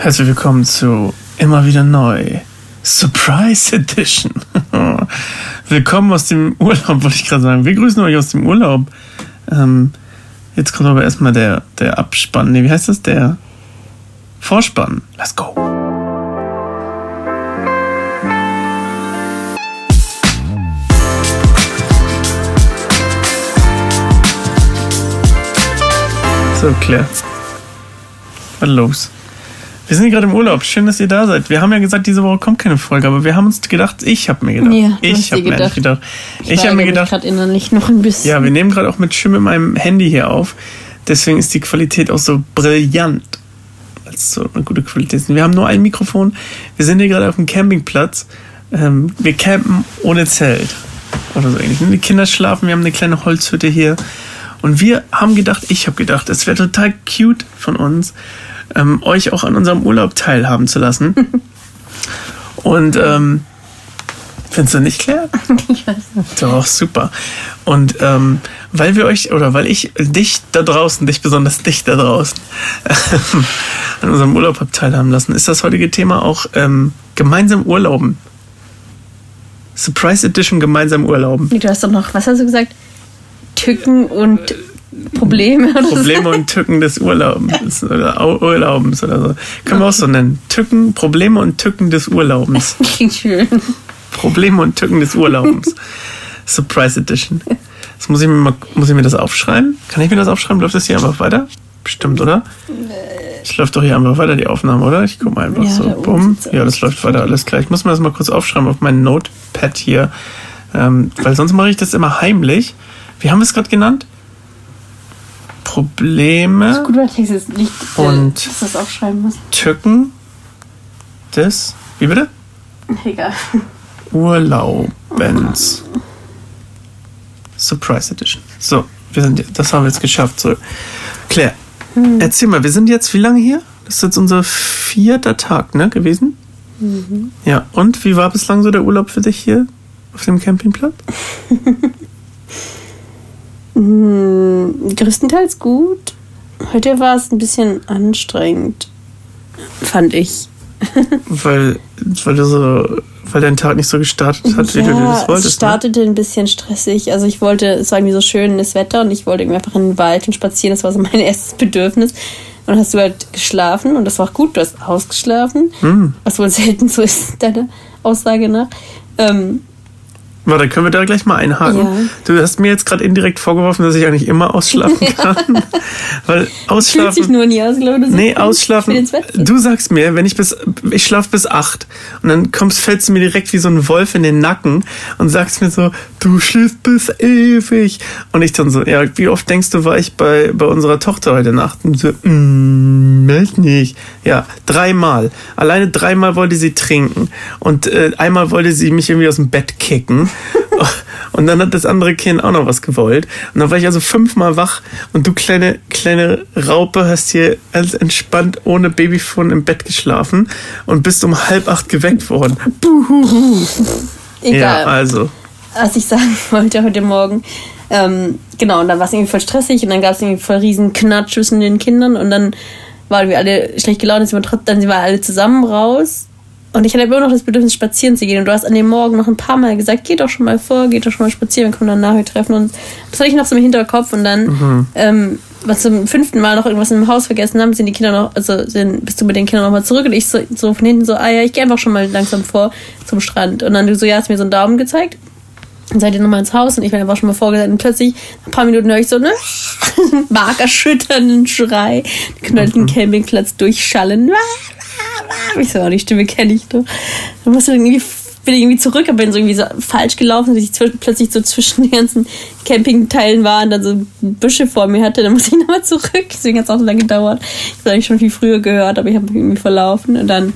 Herzlich willkommen zu Immer wieder neu. Surprise Edition. willkommen aus dem Urlaub, wollte ich gerade sagen. Wir grüßen euch aus dem Urlaub. Ähm, jetzt kommt aber erstmal der, der Abspann. Nee, wie heißt das? Der Vorspann. Let's go. So, Claire. Was los? Wir sind gerade im Urlaub. Schön, dass ihr da seid. Wir haben ja gesagt, diese Woche kommt keine Folge, aber wir haben uns gedacht, ich habe mir gedacht. Ja, ich habe mir gedacht. gedacht. Ich, Ich habe mir gedacht, gerade innerlich noch ein bisschen. ja, wir nehmen gerade auch mit Schirm in meinem Handy hier auf. Deswegen ist die Qualität auch so brillant. Es so eine gute Qualität. Wir haben nur ein Mikrofon. Wir sind hier gerade auf dem Campingplatz. Ähm, wir campen ohne Zelt. Oder so ähnlich. Die Kinder schlafen. Wir haben eine kleine Holzhütte hier. Und wir haben gedacht, ich habe gedacht, es wäre total cute von uns, ähm, euch auch an unserem Urlaub teilhaben zu lassen. Und ähm, findest du nicht, Claire? Ich weiß nicht. Doch, super. Und ähm, weil wir euch, oder weil ich dich da draußen, dich besonders dich da draußen, an unserem Urlaub hab teilhaben lassen, ist das heutige Thema auch ähm, gemeinsam Urlauben. Surprise Edition gemeinsam Urlauben. Nee, Du hast doch noch, was hast du gesagt? Tücken und Probleme Probleme und Tücken des Urlaubens oder Au- Urlaubens oder so. Können wir auch so nennen. Tücken, Probleme und Tücken des Urlaubens. Klingt schön. Probleme und Tücken des Urlaubens. Surprise Edition. Das muss ich mir mal, muss ich mir das aufschreiben? Kann ich mir das aufschreiben? Läuft das hier einfach weiter? Bestimmt, oder? Es läuft doch hier einfach weiter, die Aufnahme, oder? Ich guck mal einfach Ja, so. Bumm. Ja, das läuft weiter, alles klar. Ich muss mir das mal kurz aufschreiben auf mein Notepad hier. Ähm, weil sonst mache ich das immer heimlich. Wie haben wir es gerade genannt? Probleme, Gut, weil ich jetzt nicht, äh, Und- du das aufschreiben musst. Tücken des, wie bitte? Egal. Urlaubens. Surprise Edition. So, wir sind, das haben wir jetzt geschafft. So. Claire, erzähl mal, wir sind jetzt wie lange hier? Das ist jetzt unser vierter Tag, ne, gewesen? Ja, und wie war bislang so der Urlaub für dich hier auf dem Campingplatz? Hm, größtenteils gut. Heute war es ein bisschen anstrengend. Fand ich. Weil, weil du so, weil dein Tag nicht so gestartet hat, wie du das es wolltest. Ne? startete ein bisschen stressig. Also ich wollte, es war irgendwie so schönes Wetter und ich wollte irgendwie einfach in den Wald und spazieren. Das war so mein erstes Bedürfnis. Und dann hast du halt geschlafen und das war auch gut. Du hast ausgeschlafen, Hm. was wohl selten so ist, deiner Aussage nach. Ähm, Warte, können wir da gleich mal einhaken? Ja. Du hast mir jetzt gerade indirekt vorgeworfen, dass ich eigentlich immer ausschlafen kann. weil fühlt ausschlafen. sich nur nie aus, glaube ich. Nee, ausschlafen. Du sagst mir, wenn ich bis, ich schlaf bis acht und dann kommst, fällst du mir direkt wie so ein Wolf in den Nacken und sagst mir so, du schläfst bis ewig. Und ich dann so, ja, wie oft denkst du, war ich bei, bei unserer Tochter heute Nacht? Und so, mm, weiß nicht. Ja, dreimal. Alleine dreimal wollte sie trinken und äh, einmal wollte sie mich irgendwie aus dem Bett kicken. Und dann hat das andere Kind auch noch was gewollt. Und dann war ich also fünfmal wach und du kleine, kleine Raupe hast hier ganz entspannt ohne Babyphone im Bett geschlafen und bist um halb acht geweckt worden. Buhuhu. Egal. Ja, also. was ich sagen wollte heute Morgen. Ähm, genau, und dann war es irgendwie voll stressig und dann gab es irgendwie voll riesen Knatsch zwischen den Kindern und dann waren wir alle schlecht gelaunt, dann sind wir alle zusammen raus. Und ich hatte immer noch das Bedürfnis, spazieren zu gehen. Und du hast an dem Morgen noch ein paar Mal gesagt, geh doch schon mal vor, geh doch schon mal spazieren, wir können dann nachher treffen. Und das hatte ich noch so im Hinterkopf. Und dann, ähm, was zum fünften Mal noch irgendwas im Haus vergessen haben, sind die Kinder noch, also sind, bist du mit den Kindern noch mal zurück. Und ich so, so von hinten so, ah ja, ich gehe einfach schon mal langsam vor zum Strand. Und dann du so, ja, hast mir so einen Daumen gezeigt. Dann seid ihr nochmal ins Haus und ich bin einfach schon mal vorgesagt und plötzlich, nach ein paar Minuten höre ich so ne markerschütternden Schrei, den knöllten Campingplatz durchschallen. Ich so, oh, die Stimme kenne ich doch. Dann musste irgendwie, bin ich irgendwie zurück, aber bin so irgendwie so falsch gelaufen, dass ich plötzlich so zwischen den ganzen Campingteilen war und dann so Büsche vor mir hatte. Dann musste ich nochmal zurück. Deswegen hat es auch so lange gedauert. Ich habe eigentlich schon viel früher gehört, aber ich habe mich irgendwie verlaufen und dann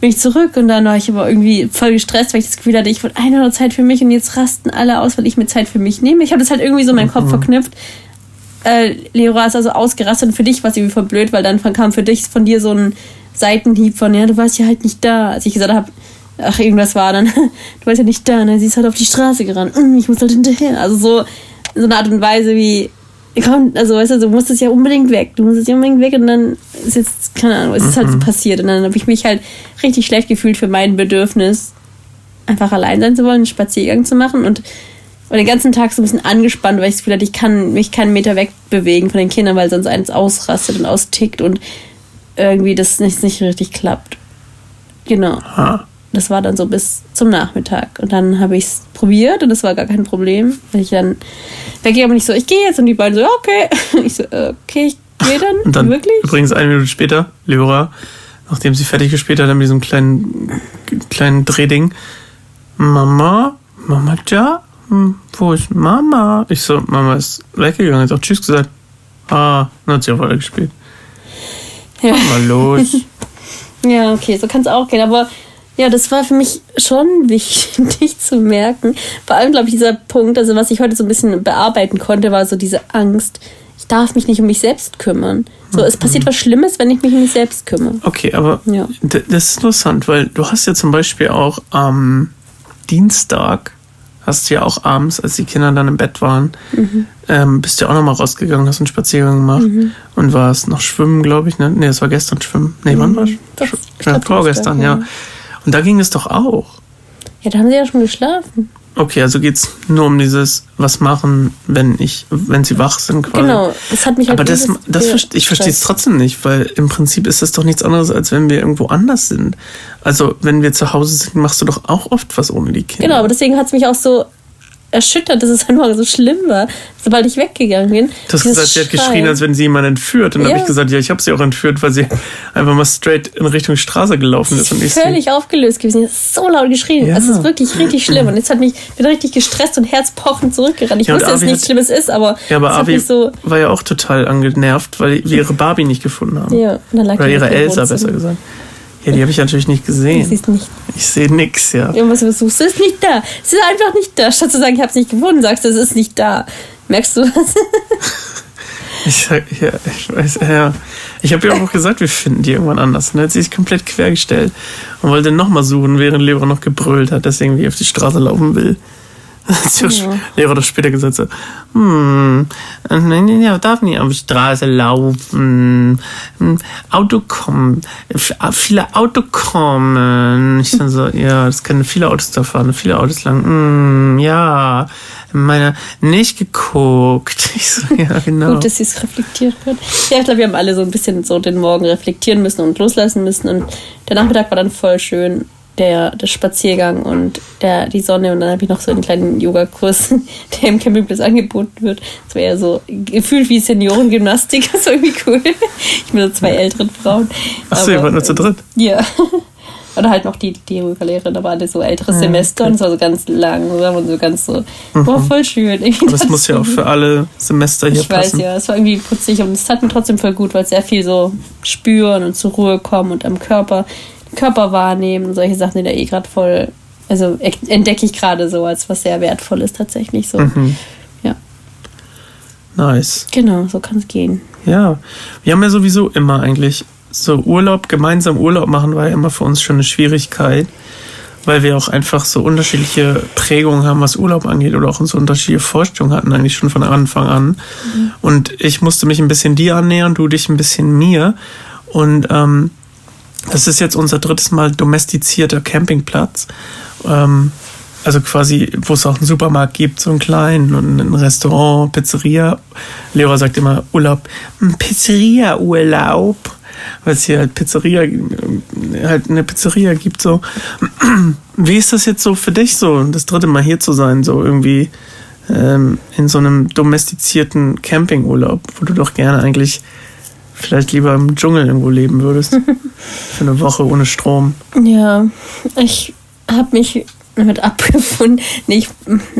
bin ich zurück und dann war ich aber irgendwie voll gestresst, weil ich das Gefühl hatte, ich wollte eine oder Zeit für mich und jetzt rasten alle aus, weil ich mir Zeit für mich nehme. Ich habe das halt irgendwie so in meinen Kopf verknüpft. Äh, Leora ist also ausgerastet und für dich war es irgendwie voll blöd, weil dann kam für dich von dir so ein Seitenhieb von, ja, du warst ja halt nicht da. Als ich gesagt habe, ach, irgendwas war dann, du warst ja nicht da, ne? sie ist halt auf die Straße gerannt, "Mm, ich muss halt hinterher. Also so, so eine Art und Weise, wie komm, also weißt du, du musst es ja unbedingt weg. Du musst es ja unbedingt weg und dann ist jetzt, keine Ahnung, es ist halt so Mhm. passiert. Und dann habe ich mich halt richtig schlecht gefühlt für mein Bedürfnis, einfach allein sein zu wollen, einen Spaziergang zu machen und und den ganzen Tag so ein bisschen angespannt, weil ich das Gefühl hatte, ich kann mich keinen Meter wegbewegen von den Kindern, weil sonst eins ausrastet und austickt und irgendwie das nicht, nicht richtig klappt. Genau. Ha. Das war dann so bis zum Nachmittag. Und dann habe ich es probiert und das war gar kein Problem. Weil ich dann weggegangen bin, ich so, ich gehe jetzt. Und die beiden so, okay. Ich so, okay, ich gehe dann. Und dann Wirklich? übrigens eine Minute später, Leora, nachdem sie fertig gespielt hat, mit diesem kleinen, kleinen Drehding, Mama, Mama da? Hm, wo ist Mama? Ich so, Mama ist weggegangen, hat auch Tschüss gesagt. Ah, dann hat sie auch weiter gespielt. Ja. Mal los. Ja, okay, so kann es auch gehen. Aber ja, das war für mich schon wichtig zu merken. Vor allem, glaube ich, dieser Punkt, also was ich heute so ein bisschen bearbeiten konnte, war so diese Angst. Ich darf mich nicht um mich selbst kümmern. So, es passiert was Schlimmes, wenn ich mich um mich selbst kümmere. Okay, aber Ja. das ist interessant, weil du hast ja zum Beispiel auch am Dienstag, hast du ja auch abends, als die Kinder dann im Bett waren, Mhm. ähm, bist du ja auch nochmal rausgegangen, hast einen Spaziergang gemacht und warst noch schwimmen, glaube ich. Ne, nee, es war gestern schwimmen. Nee, wann war es? Mhm. Das- Ja, vorgestern, ja. ja. Und da ging es doch auch. Ja, da haben sie ja schon geschlafen. Okay, also geht's nur um dieses, was machen, wenn ich, wenn sie wach sind quasi. Genau, das hat mich halt Aber das, das verste- ich verstehe es trotzdem nicht, weil im Prinzip ist das doch nichts anderes, als wenn wir irgendwo anders sind. Also, wenn wir zu Hause sind, machst du doch auch oft was ohne die Kinder. Genau, aber deswegen hat es mich auch so erschüttert, dass es einfach so schlimm war, sobald ich weggegangen bin. Du hast gesagt, sie hat geschrien, als wenn sie jemanden entführt. Und dann Ja. habe ich gesagt, ja, ich habe sie auch entführt, weil sie einfach mal straight in Richtung Straße gelaufen ist. Und ich sie, völlig aufgelöst gewesen. Sie hat so laut geschrien. Ja. Also es ist wirklich richtig schlimm. Und jetzt hat mich bin richtig gestresst und herzpochend zurückgerannt. Ich Ja, wusste, dass nichts Schlimmes ist, aber ja, aber mich so. war ja auch total angenervt, weil wir ihre Barbie nicht gefunden haben. Ja, und dann lag Oder ihre Elsa, besser gesagt. Ja, die habe ich natürlich nicht gesehen. ist nicht. Ich sehe nix, ja. Irgendwas versuchst, es ist nicht da. Es ist einfach nicht da. Statt zu sagen, ich habe es nicht gefunden, sagst du, es ist nicht da. Merkst du was? Ich, sag, ja, ich weiß, ja. Ich habe ja auch gesagt, wir finden die irgendwann anders. Und dann hat sie sich komplett quergestellt und wollte nochmal suchen, während Lehrer noch gebrüllt hat, dass irgendwie auf die Straße laufen will. Ja. Lehrer doch später gesagt so, hm, nein, nein, er darf nicht auf Straße laufen. Hm, Auto kommen, viele Auto kommen. Ich dann so, ja, das können viele Autos da fahren, viele Autos lang. Hm, ja, meine nicht geguckt. Ich so, ja, genau. Gut, dass sie es reflektiert wird. Ja, ich glaube, wir haben alle so ein bisschen so den Morgen reflektieren müssen und loslassen müssen. Und der Nachmittag war dann voll schön. Der, der Spaziergang und der, die Sonne. Und dann habe ich noch so einen kleinen Yogakurs, der im Campingplatz angeboten wird. Das wäre ja so gefühlt wie Seniorengymnastik. Das war irgendwie cool. Ich bin so zwei älteren Frauen. Achso, ihr Aber, wart nur zu dritt. Ja. Oder halt noch die, die Yoga-Lehrerin, da waren alle so ältere Semester und es war so ganz lang und so ganz so, war voll schön. Irgendwie Aber es muss ja auch für alle Semester hier ich weiß passen. ja, es war irgendwie putzig und es tat mir trotzdem voll gut, weil es sehr viel so spüren und zur Ruhe kommen und am Körper, Körper wahrnehmen und solche Sachen, die da eh gerade voll, also entdecke ich gerade so als was sehr Wertvolles tatsächlich so. Mhm. Ja, Nice. genau, so kann es gehen. Ja, wir haben ja sowieso immer eigentlich so Urlaub, gemeinsam Urlaub machen war ja immer für uns schon eine Schwierigkeit, weil wir auch einfach so unterschiedliche Prägungen haben, was Urlaub angeht oder auch so unterschiedliche Vorstellungen hatten eigentlich schon von Anfang an. Und ich musste mich ein bisschen dir annähern, du dich ein bisschen mir. Und ähm, das ist jetzt unser drittes Mal domestizierter Campingplatz. Ähm, also quasi, wo es auch einen Supermarkt gibt, so einen kleinen und ein Restaurant, Pizzeria. Leora sagt immer Urlaub, "Hm, Pizzeria-Urlaub, weil es hier halt Pizzeria, äh, halt eine Pizzeria gibt so. Wie ist das jetzt so für dich so, das dritte Mal hier zu sein, so irgendwie ähm, in so einem domestizierten Campingurlaub, wo du doch gerne eigentlich vielleicht lieber im Dschungel irgendwo leben würdest. für eine Woche ohne Strom. Ja, ich habe mich damit abgefunden. Nee, ich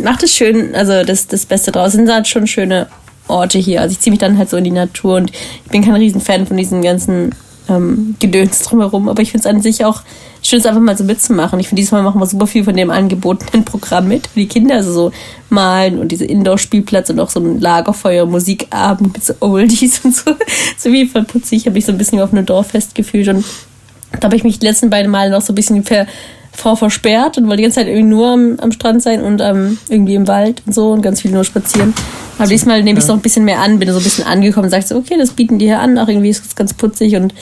mach das schön, also das, das Beste draus. Sind halt schon schöne Orte hier. Also ich ziehe mich dann halt so in die Natur und ich bin kein Riesenfan von diesen ganzen ähm, Gedöns drumherum, aber ich finde es an sich auch schön, es einfach mal so mitzumachen. Ich finde, diesmal machen wir super viel von dem angebotenen Programm mit für die Kinder, also so malen und diese Indoor-Spielplatz und auch so ein Lagerfeuer, Musikabend mit so Oldies und so. So wie voll putzig. Ich habe mich so ein bisschen auf einem Dorffest gefühlt und da habe ich mich die letzten beiden Male noch so ein bisschen ver, Frau versperrt und wollte die ganze Zeit irgendwie nur am, am Strand sein und ähm, irgendwie im Wald und so und ganz viel nur spazieren. Aber diesmal nehme ich es noch ein bisschen mehr an, bin so ein bisschen angekommen und sage so, okay, das bieten die hier an, auch irgendwie ist es ganz putzig und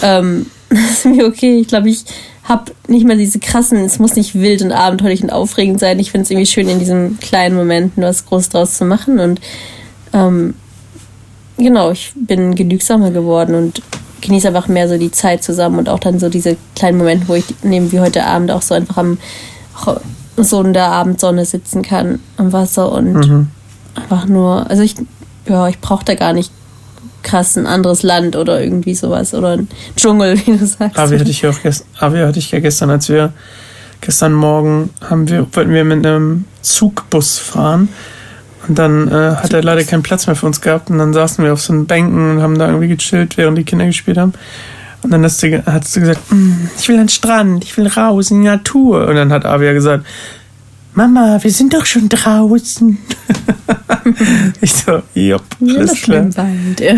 ähm, das ist mir okay. Ich glaube, ich habe nicht mehr diese krassen, es muss nicht wild und abenteuerlich und aufregend sein. Ich finde es irgendwie schön, in diesen kleinen Momenten was Großes draus zu machen und ähm, genau, ich bin genügsamer geworden und genieße einfach mehr so die Zeit zusammen und auch dann so diese kleinen Momente, wo ich neben wie heute Abend auch so einfach am so in der Abendsonne sitzen kann am Wasser und mhm. Einfach nur, also ich, ja, ich brauche da gar nicht krass ein anderes Land oder irgendwie sowas oder ein Dschungel, wie du sagst. Avi hatte ich ja auch gestern, hatte ich ja gestern, als wir gestern Morgen haben wir, wollten wir mit einem Zugbus fahren und dann äh, hat er leider keinen Platz mehr für uns gehabt und dann saßen wir auf so einen Bänken und haben da irgendwie gechillt, während die Kinder gespielt haben. Und dann hast du, hast du gesagt, mm, ich will an den Strand, ich will raus in die Natur. Und dann hat Avia gesagt, Mama, wir sind doch schon draußen. ich so, jupp, alles klar. Im Wald, ja.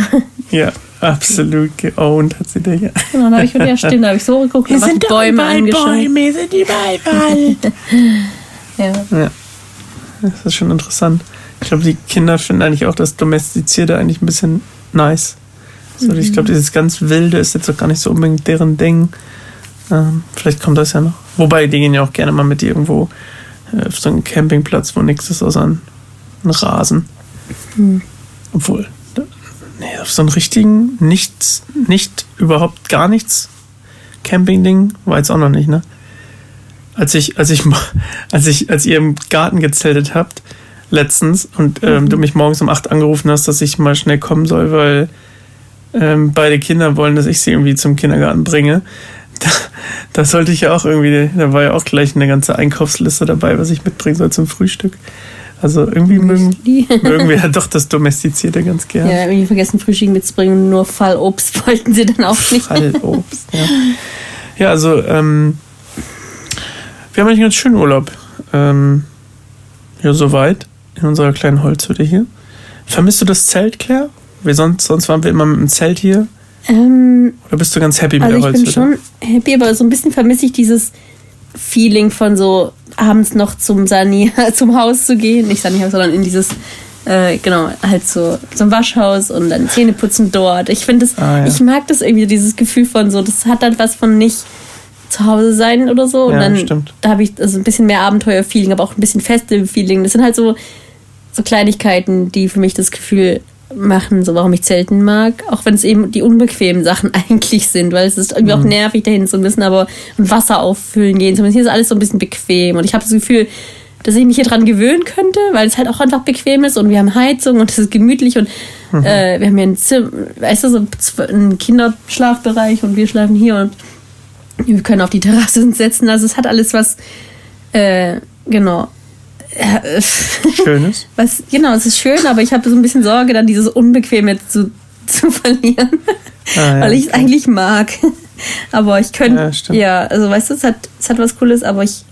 ja, absolut geowned hat sie dich. Ja. Genau, dann habe ich wieder stehen, da habe ich so geguckt, wir sind die Bäume angeschaut. Bäume, sind überall Wald. ja. ja. Das ist schon interessant. Ich glaube, die Kinder finden eigentlich auch das Domestizierte eigentlich ein bisschen nice. So, mhm. Ich glaube, dieses ganz Wilde ist jetzt auch gar nicht so unbedingt deren Ding. Ähm, vielleicht kommt das ja noch. Wobei, die gehen ja auch gerne mal mit irgendwo äh, auf so einen Campingplatz, wo nichts ist außer ein, ein Rasen. Mhm. Obwohl, nee, auf so einen richtigen, nichts, nicht, überhaupt gar nichts Camping-Ding war jetzt auch noch nicht, ne? Als ich, als ich, als ich, als ihr im Garten gezeltet habt, letztens und ähm, mhm. du mich morgens um 8 angerufen hast, dass ich mal schnell kommen soll, weil ähm, beide Kinder wollen, dass ich sie irgendwie zum Kindergarten bringe. Da, sollte ich ja auch irgendwie, da war ja auch gleich eine ganze Einkaufsliste dabei, was ich mitbringen soll zum Frühstück. Also irgendwie mögen, mögen wir ja doch das Domestizierte ganz gerne. Ja, irgendwie vergessen, Frühstück mitzubringen, nur Fallobst wollten sie dann auch nicht. Fallobst, ja. Ja, also ähm, wir haben eigentlich einen ganz schönen Urlaub. Ähm, ja, soweit in unserer kleinen Holzhütte hier. Vermisst du das Zelt, Claire? Wir sonst, sonst waren wir immer mit dem Zelt hier. Ähm, Oder bist du ganz happy mit also der Holzhütte? Ich bin schon happy, aber so ein bisschen vermisse ich dieses Feeling von so abends noch zum Sani, zum Haus zu gehen. Nicht Sani-Haus, sondern in dieses, äh, genau, halt so zum Waschhaus und dann Zähne putzen dort. Ich finde das, ah, ja. ich mag das irgendwie, dieses Gefühl von so, das hat dann was von nicht zu Hause sein oder so. Und ja, dann stimmt. da habe ich also ein bisschen mehr Abenteuer-Feeling, aber auch ein bisschen Festival-Feeling. Das sind halt so so Kleinigkeiten, die für mich das Gefühl machen, so warum ich Zelten mag, auch wenn es eben die unbequemen Sachen eigentlich sind, weil es ist irgendwie mhm. auch nervig dahin so ein bisschen, aber Wasser auffüllen gehen, zumindest hier ist alles so ein bisschen bequem und ich habe das Gefühl, dass ich mich hier dran gewöhnen könnte, weil es halt auch einfach bequem ist und wir haben Heizung und es ist gemütlich und mhm. äh, wir haben hier ein Zimmer, weißt du, so einen Kinderschlafbereich und wir schlafen hier und wir können auf die Terrasse setzen, also es hat alles was, äh, genau, Schönes. Was, genau, es ist schön, aber ich habe so ein bisschen Sorge, dann dieses Unbequeme zu, zu verlieren. Ah, ja, weil ich es eigentlich mag. aber ich könnte. Ja, ja, also weißt du, es hat, es hat was Cooles, aber ich,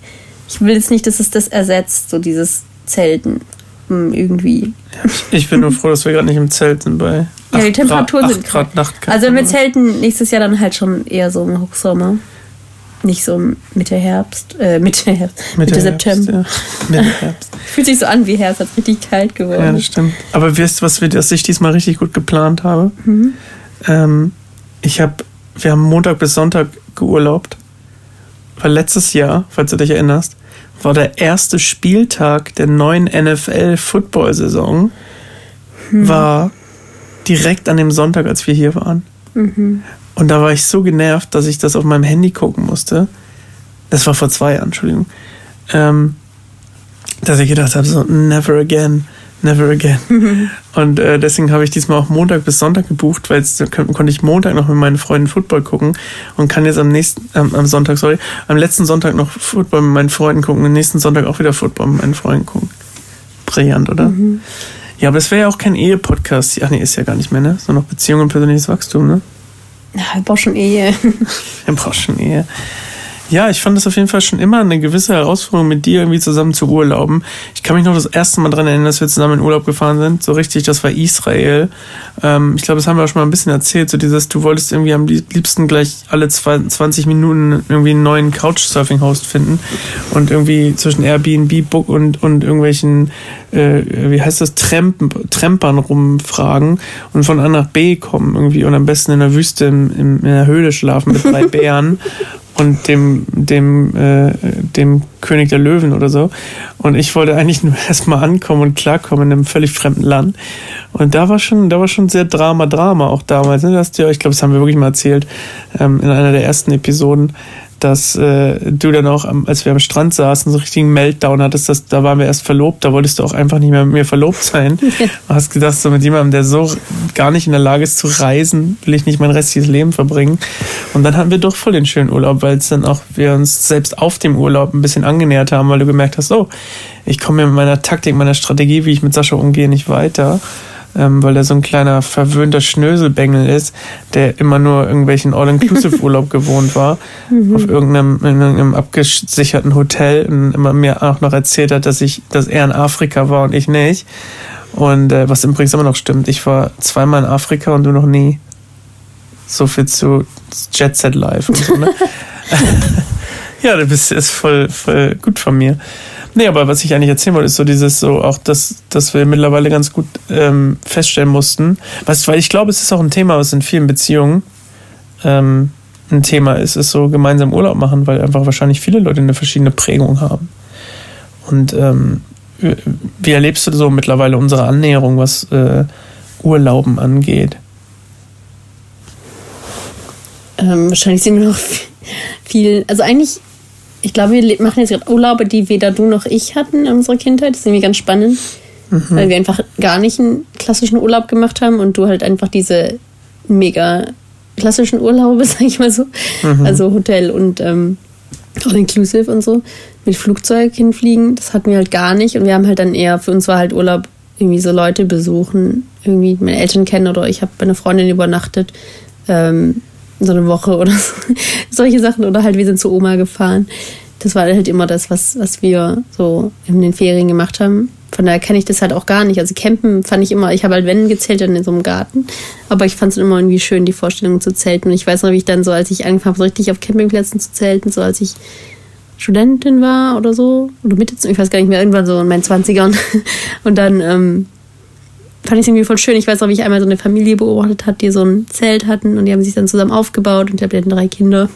ich will jetzt nicht, dass es das ersetzt, so dieses Zelten. Hm, irgendwie. Ich bin nur froh, dass wir gerade nicht im Zelt sind bei. Ja, die Temperaturen sind. Grad also wenn wir zelten nächstes Jahr dann halt schon eher so im Hochsommer nicht so Mitte Herbst, äh, Mitte Herbst, Mitte, Mitte September. Ja. Mitte Herbst. Fühlt sich so an wie Herbst, hat richtig kalt geworden. Ja, das stimmt. Aber du, was, wir, was ich diesmal richtig gut geplant habe? Mhm. Ähm, ich habe, wir haben Montag bis Sonntag geurlaubt. Weil letztes Jahr, falls du dich erinnerst, war der erste Spieltag der neuen NFL-Football-Saison, mhm. war direkt an dem Sonntag, als wir hier waren. Mhm. Und da war ich so genervt, dass ich das auf meinem Handy gucken musste. Das war vor zwei Jahren, Entschuldigung. Ähm, dass ich gedacht habe, so, never again, never again. und äh, deswegen habe ich diesmal auch Montag bis Sonntag gebucht, weil jetzt konnte ich Montag noch mit meinen Freunden Football gucken und kann jetzt am nächsten, ähm, am Sonntag, sorry, am letzten Sonntag noch Football mit meinen Freunden gucken und am nächsten Sonntag auch wieder Football mit meinen Freunden gucken. Brillant, oder? Mhm. Ja, aber es wäre ja auch kein Ehe-Podcast. Ach nee, ist ja gar nicht mehr, ne? Sondern noch Beziehung und persönliches Wachstum, ne? Ja, wir brauchen schon Ehe. wir brauchen schon Ehe. Ja, ich fand es auf jeden Fall schon immer eine gewisse Herausforderung, mit dir irgendwie zusammen zu urlauben. Ich kann mich noch das erste Mal dran erinnern, dass wir zusammen in Urlaub gefahren sind. So richtig, das war Israel. Ähm, ich glaube, das haben wir auch schon mal ein bisschen erzählt. So dieses, du wolltest irgendwie am liebsten gleich alle zwei, 20 Minuten irgendwie einen neuen Couchsurfing-Host finden und irgendwie zwischen Airbnb, Book und, und irgendwelchen, äh, wie heißt das, Tramp, Trampern rumfragen und von A nach B kommen irgendwie und am besten in der Wüste in, in, in der Höhle schlafen mit drei Bären und dem, dem, äh, dem König der Löwen oder so. Und ich wollte eigentlich nur erstmal ankommen und klarkommen in einem völlig fremden Land. Und da war schon, da war schon sehr Drama, Drama auch damals. Ne? Das, ja, ich glaube, das haben wir wirklich mal erzählt ähm, in einer der ersten Episoden dass äh, du dann auch, als wir am Strand saßen, so richtigen Meltdown hattest, dass, da waren wir erst verlobt, da wolltest du auch einfach nicht mehr mit mir verlobt sein. Ja. Hast gedacht, so mit jemandem, der so gar nicht in der Lage ist zu reisen, will ich nicht mein restliches Leben verbringen. Und dann hatten wir doch voll den schönen Urlaub, weil es dann auch wir uns selbst auf dem Urlaub ein bisschen angenähert haben, weil du gemerkt hast, oh, ich komme mit meiner Taktik, meiner Strategie, wie ich mit Sascha umgehe, nicht weiter ähm, weil er so ein kleiner verwöhnter Schnöselbengel ist, der immer nur irgendwelchen All-Inclusive-Urlaub gewohnt war, mhm. auf irgendeinem, in irgendeinem abgesicherten Hotel und immer mir auch noch erzählt hat, dass ich, dass er in Afrika war und ich nicht. Und äh, was übrigens immer noch stimmt, ich war zweimal in Afrika und du noch nie. So viel zu Jet Set Live und so, ne? ja, du bist ist voll, voll gut von mir. Nee, aber was ich eigentlich erzählen wollte, ist so dieses so auch, dass, dass wir mittlerweile ganz gut ähm, feststellen mussten, was, weil ich glaube, es ist auch ein Thema, was in vielen Beziehungen ähm, ein Thema ist, ist so gemeinsam Urlaub machen, weil einfach wahrscheinlich viele Leute eine verschiedene Prägung haben. Und ähm, wie erlebst du so mittlerweile unsere Annäherung, was äh, Urlauben angeht? Ähm, wahrscheinlich sind wir noch viel, also eigentlich ich glaube, wir machen jetzt gerade Urlaube, die weder du noch ich hatten in unserer Kindheit. Das ist irgendwie ganz spannend, mhm. weil wir einfach gar nicht einen klassischen Urlaub gemacht haben und du halt einfach diese mega klassischen Urlaube, sag ich mal so. Mhm. Also Hotel und ähm, All-Inclusive und so. Mit Flugzeug hinfliegen, das hatten wir halt gar nicht. Und wir haben halt dann eher, für uns war halt Urlaub irgendwie so Leute besuchen, irgendwie meine Eltern kennen oder ich habe bei einer Freundin übernachtet. Ähm, so eine Woche oder so. solche Sachen oder halt wir sind zu Oma gefahren. Das war halt immer das, was, was wir so in den Ferien gemacht haben. Von daher kenne ich das halt auch gar nicht. Also campen fand ich immer, ich habe halt wenn gezählt dann in so einem Garten, aber ich fand es immer irgendwie schön, die Vorstellung zu zelten. Und ich weiß noch, wie ich dann so, als ich angefangen habe, so richtig auf Campingplätzen zu zelten, so als ich Studentin war oder so, oder Mitte, ich weiß gar nicht mehr, irgendwann so in meinen Zwanzigern. Und dann ähm, fand ich irgendwie voll schön. Ich weiß auch, wie ich einmal so eine Familie beobachtet habe, die so ein Zelt hatten und die haben sich dann zusammen aufgebaut und die hatten drei Kinder.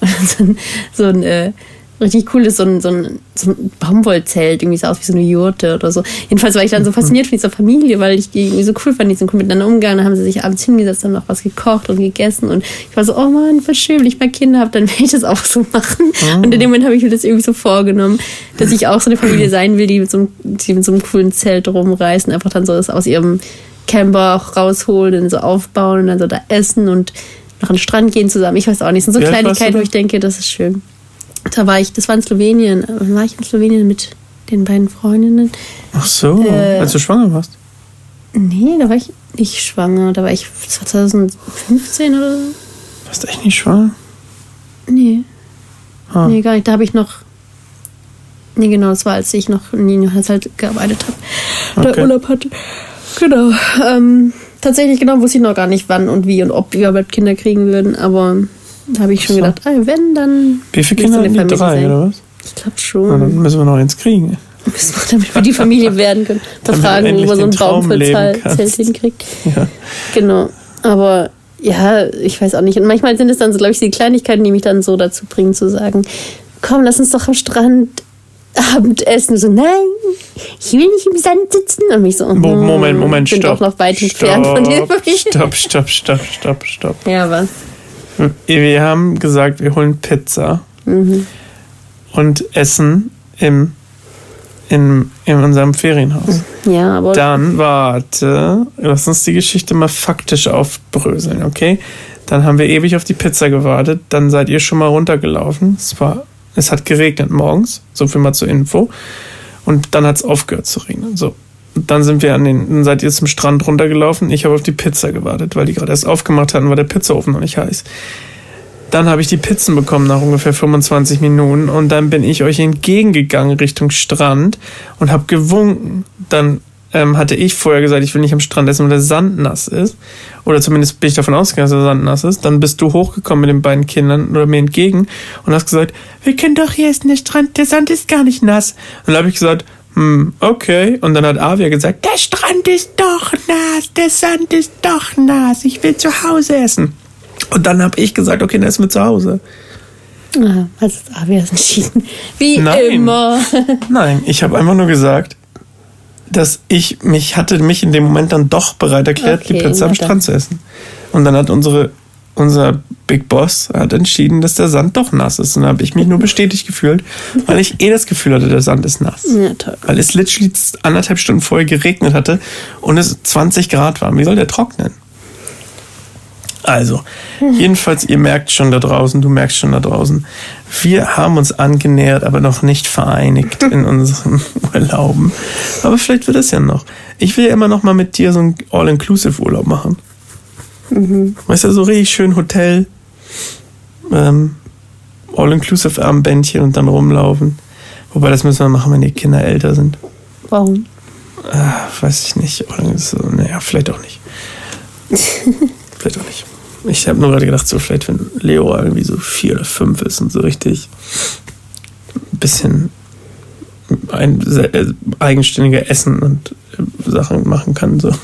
so ein, so ein äh, richtig cooles, so ein, so ein, so ein Baumwollzelt, irgendwie sah aus wie so eine Jurte oder so. Jedenfalls war ich dann so fasziniert von dieser Familie, weil ich die irgendwie so cool fand, die sind cool miteinander umgegangen, dann haben sie sich abends hingesetzt, haben noch was gekocht und gegessen und ich war so, oh Mann, voll schön, wenn ich mal Kinder habe, dann will ich das auch so machen. Oh. Und in dem Moment habe ich mir das irgendwie so vorgenommen, dass ich auch so eine Familie sein will, die mit so einem, die mit so einem coolen Zelt rumreißen, einfach dann so das aus ihrem Camper auch rausholen und so aufbauen und dann so da essen und nach den Strand gehen zusammen. Ich weiß auch nicht, sind so Kleinigkeiten, wo ich denke, das ist schön. Da war ich, das war in Slowenien. Wann war ich in Slowenien mit den beiden Freundinnen? Ach so, äh, als du schwanger warst? Nee, da war ich nicht schwanger. Da war ich 2015 oder so. Warst du echt nicht schwanger? Nee. Ah. Nee, gar nicht. Da habe ich noch. Nee, genau, das war, als ich noch in Nino halt gearbeitet habe. Okay. Der Urlaub hatte. Genau. Ähm, tatsächlich genau wusste ich noch gar nicht, wann und wie und ob wir überhaupt Kinder kriegen würden, aber da habe ich schon so. gedacht, ey, wenn, dann. Wie viele Kinder haben die? Drei, sein. oder was? Ich glaube schon. Na, dann müssen wir noch eins kriegen. Damit wir die Familie werden können. Da fragen, wo man so einen Baum für Zelt hinkriegt. Ja. Genau. Aber ja, ich weiß auch nicht. Und manchmal sind es dann so, glaube ich, die Kleinigkeiten, die mich dann so dazu bringen, zu sagen, komm, lass uns doch am Strand Abendessen. So, nein, ich will nicht im Sand sitzen. Und mich so, hm, Moment, Moment, bin stopp. doch noch weit entfernt von dir. Stopp, stopp, stopp, stopp, stopp. Ja, was? Wir haben gesagt, wir holen Pizza mhm. und essen im, in, in unserem Ferienhaus. Ja, aber. Dann, warte, lass uns die Geschichte mal faktisch aufbröseln, okay? Dann haben wir ewig auf die Pizza gewartet. Dann seid ihr schon mal runtergelaufen. Es war, es hat geregnet morgens. So viel mal zur Info. Und dann hat es aufgehört zu regnen. So dann sind wir an den, dann seid ihr zum Strand runtergelaufen. Ich habe auf die Pizza gewartet, weil die gerade erst aufgemacht hatten, war der Pizzaofen noch nicht heiß. Dann habe ich die Pizzen bekommen nach ungefähr 25 Minuten und dann bin ich euch entgegengegangen Richtung Strand und habe gewunken. Dann ähm, hatte ich vorher gesagt, ich will nicht am Strand essen, weil der Sand nass ist. Oder zumindest bin ich davon ausgegangen, dass der Sand nass ist. Dann bist du hochgekommen mit den beiden Kindern oder mir entgegen und hast gesagt, wir können doch hier essen, der Strand, der Sand ist gar nicht nass. Und dann habe ich gesagt, hm, okay. Und dann hat Avia gesagt, der Strand ist doch nass, der Sand ist doch nass, ich will zu Hause essen. Und dann habe ich gesagt, okay, dann essen wir zu Hause. Ah, ist Avia entschieden? Wie Nein. immer. Nein, ich habe einfach nur gesagt, dass ich mich hatte mich in dem Moment dann doch bereit erklärt, die Okay, Pizza am. Strand zu essen. Und dann hat unsere unser Big Boss hat entschieden, dass der Sand doch nass ist. Und dann habe ich mich nur bestätigt gefühlt, weil ich eh das Gefühl hatte, der Sand ist nass. Ja, toll. Weil es literally anderthalb Stunden vorher geregnet hatte und es 20 Grad war. Wie soll der trocknen? Also, jedenfalls, ihr merkt schon da draußen, du merkst schon da draußen, wir haben uns angenähert, aber noch nicht vereinigt in unseren Urlauben. Aber vielleicht wird es ja noch. Ich will ja immer noch mal mit dir so einen All-Inclusive-Urlaub machen. Weißt du, so richtig schön Hotel, ähm, All-Inclusive-Armbändchen und dann rumlaufen. Wobei, das müssen wir machen, wenn die Kinder älter sind. Warum? Ah, weiß ich nicht. So, naja, vielleicht auch nicht. vielleicht auch nicht. Ich habe nur gerade gedacht, so vielleicht, wenn Leo irgendwie so vier oder fünf ist und so richtig ein bisschen ein, äh, eigenständiger essen und äh, Sachen machen kann. So.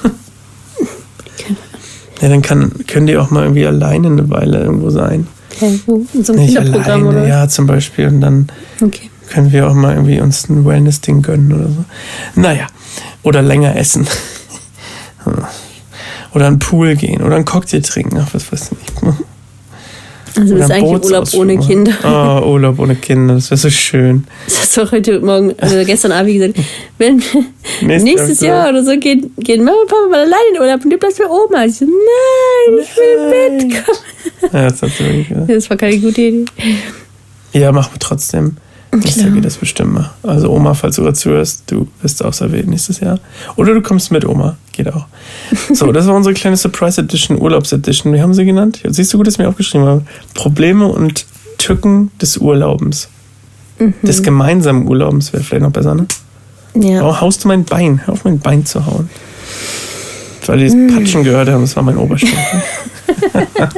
Ja, dann kann, können die auch mal irgendwie alleine eine Weile irgendwo sein. Okay, wo? In so einem Nicht alleine, oder? ja, zum Beispiel. Und dann Okay. können wir auch mal irgendwie uns ein Wellness-Ding gönnen oder so. Naja, oder länger essen. oder einen Pool gehen oder einen Cocktail trinken, ach, was weiß ich. Also das ist eigentlich Urlaub ohne. Kinder. Oh, Urlaub ohne Kinder, das wäre so schön. Das hast du heute Morgen, also gestern Abend gesagt, wenn Nächstes nächstes Jahr Jahr oder so gehen, gehen Mama und Papa mal alleine in Urlaub und du bleibst bei Oma. Ich so, nein, ich will mitkommen. Ja, das, hat sie wirklich gesagt. Das war keine gute Idee. ja, machen wir trotzdem. Nächstes Jahr geht das bestimmt mal. Also Oma, falls du gerade zuhörst, du bist auserwählt nächstes Jahr. Oder du kommst mit Oma, geht auch. So, das war unsere kleine Surprise Edition, Urlaubs Edition. Wie haben sie genannt? Siehst du gut, dass ich mir aufgeschrieben habe? Probleme und Tücken des Urlaubens. Des gemeinsamen Urlaubens wäre vielleicht noch besser, ne? Ja. Oh, haust du mein Bein? Hör auf mein Bein zu hauen. Weil die das Patschen gehört haben, das war mein Oberschenkel.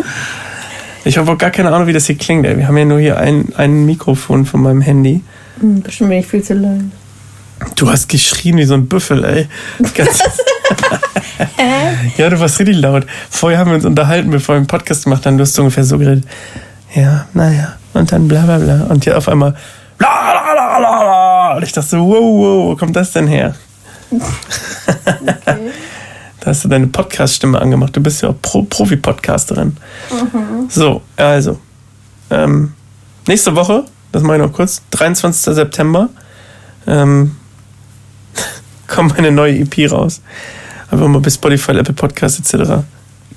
ich habe auch gar keine Ahnung, wie das hier klingt. Ey. Wir haben ja nur hier ein, ein Mikrofon von meinem Handy. Hm, Bestimmt bin ich viel zu laut. Du hast geschrien wie so ein Büffel, ey. Ganz ja, du warst richtig laut. Vorher haben wir uns unterhalten, bevor wir den Podcast gemacht haben. Du hast so ungefähr so geredet. Ja, naja. Und dann bla bla bla. Und hier auf einmal bla bla bla bla bla. Und ich dachte so, wow, wow, wo kommt das denn her? Da hast du deine Podcast-Stimme angemacht. Du bist ja auch Pro Profi-Podcasterin. So, also. Ähm, nächste Woche, das mache ich noch kurz, 23. September, ähm, kommt meine neue EP raus. Einfach mal bei Spotify, Apple Podcast etc.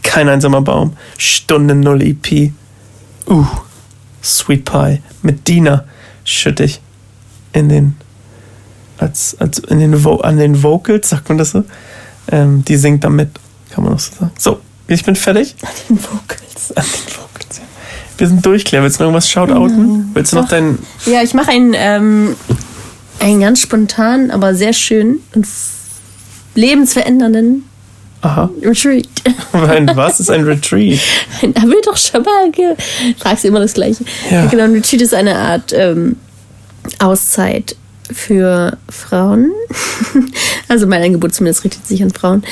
Kein einsamer Baum. Stunde Null EP. Uh, Sweet Pie. Mit Dina schütte ich in den, als, als in den, Vo an den Vocals, sagt man das so? Ähm, die singt da mit, kann man auch so sagen. So, ich bin fertig. Den Vocals. An den Vocals, ja. Wir sind durch, Claire. Willst du noch irgendwas shoutouten? Willst du noch deinen. Ja, ich mache einen, ähm, einen ganz spontanen, aber sehr schönen und lebensverändernden Aha. Retreat. Ein, was ist ein Retreat? Da wird doch schon mal ge fragst du immer das Gleiche. Ja. Genau, ein Retreat ist eine Art ähm, Auszeit für Frauen. also mein Angebot zumindest richtet sich an Frauen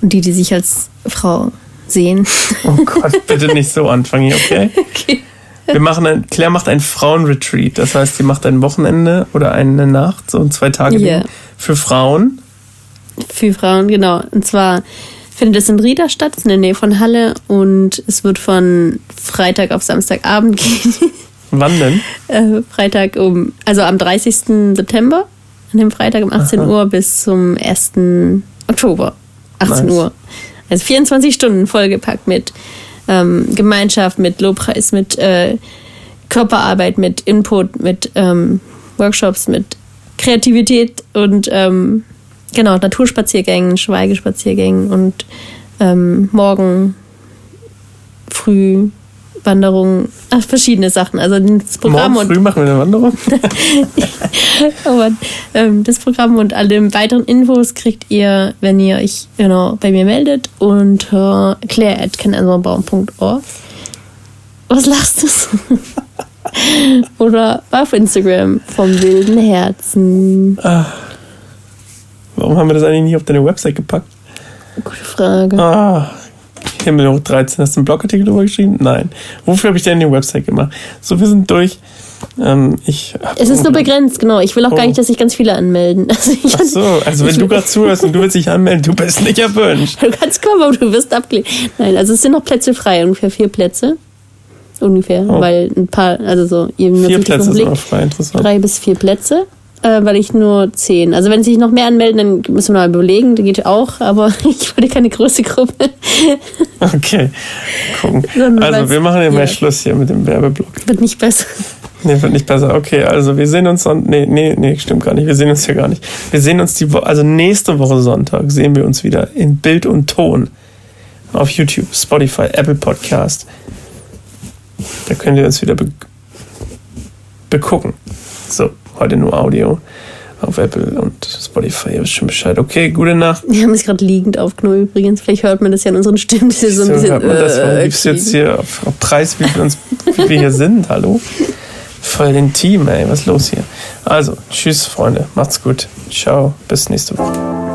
und die, die sich als Frau sehen. Oh Gott, bitte nicht so anfangen, okay? Okay. Wir machen ein, Claire macht ein Frauenretreat. Das heißt, sie macht ein Wochenende oder eine Nacht, so ein zwei Tage. Ding für Frauen. Für Frauen, genau. Und zwar findet es in Rieda statt, in der Nähe von Halle und es wird von Freitag auf Samstagabend gehen. Wann denn? äh, Freitag um, also am 30. September, an dem Freitag um 18 Aha. Uhr bis zum 1. Oktober, 18 Nice. Uhr. Also 24 Stunden vollgepackt mit ähm, Gemeinschaft, mit Lobpreis, mit äh, Körperarbeit, mit Input, mit ähm, Workshops, mit Kreativität und ähm, genau, Naturspaziergängen, Schweigespaziergängen und ähm, morgen früh Wanderung, ach, verschiedene Sachen. Also das Programm Morgen früh und machen wir eine Wanderung. aber, ähm, das Programm und alle weiteren Infos kriegt ihr, wenn ihr euch genau bei mir meldet unter claire.kenansorbaum.org. Was lachst du so? Oder auf Instagram vom wilden Herzen. Warum haben wir das eigentlich nicht auf deine Website gepackt? Gute Frage. Ah, Himmel hoch 13. Hast du einen Blogartikel drüber geschrieben? Nein. Wofür habe ich denn die Website gemacht? So, wir sind durch. Ähm, ich Es ist nur begrenzt, genau. Ich will auch gar Oh. nicht, dass sich ganz viele anmelden. Also Ach so, also wenn du gerade zuhörst und du willst dich anmelden, du bist nicht erwünscht. Du kannst kommen, aber du wirst abgelehnt. Nein, also es sind noch Plätze frei, ungefähr vier Plätze. Ungefähr, Oh. weil ein paar, also so, ihr Vier Plätze sind noch frei, interessant. drei bis vier Plätze, äh, weil ich nur zehn. Also wenn sich noch mehr anmelden, dann müssen wir mal überlegen, das geht auch, aber ich wollte keine große Gruppe. Okay, gucken. Also wir machen ja mal. Schluss hier mit dem Werbeblock. Wird nicht besser. Nee, wird nicht besser. Okay, also wir sehen uns son nee, nee, nee, stimmt gar nicht. Wir sehen uns hier gar nicht. Wir sehen uns die Woche, also nächste Woche Sonntag sehen wir uns wieder in Bild und Ton auf YouTube, Spotify, Apple Podcast. Da könnt ihr uns wieder be begucken. So, heute nur Audio auf Apple und Spotify. Ihr wisst schon Bescheid. Okay, gute Nacht. Wir haben es gerade liegend aufgenommen übrigens. Vielleicht hört man das ja an unseren Stimmen. Das ist so ein bisschen. hört man das? Warum äh, gibst du jetzt hier auf, auf Preis, wie wir, uns, wie wir hier sind? Hallo? Voll den Team, ey. Was ist los hier? Also, tschüss, Freunde. Macht's gut. Ciao. Bis nächste Woche.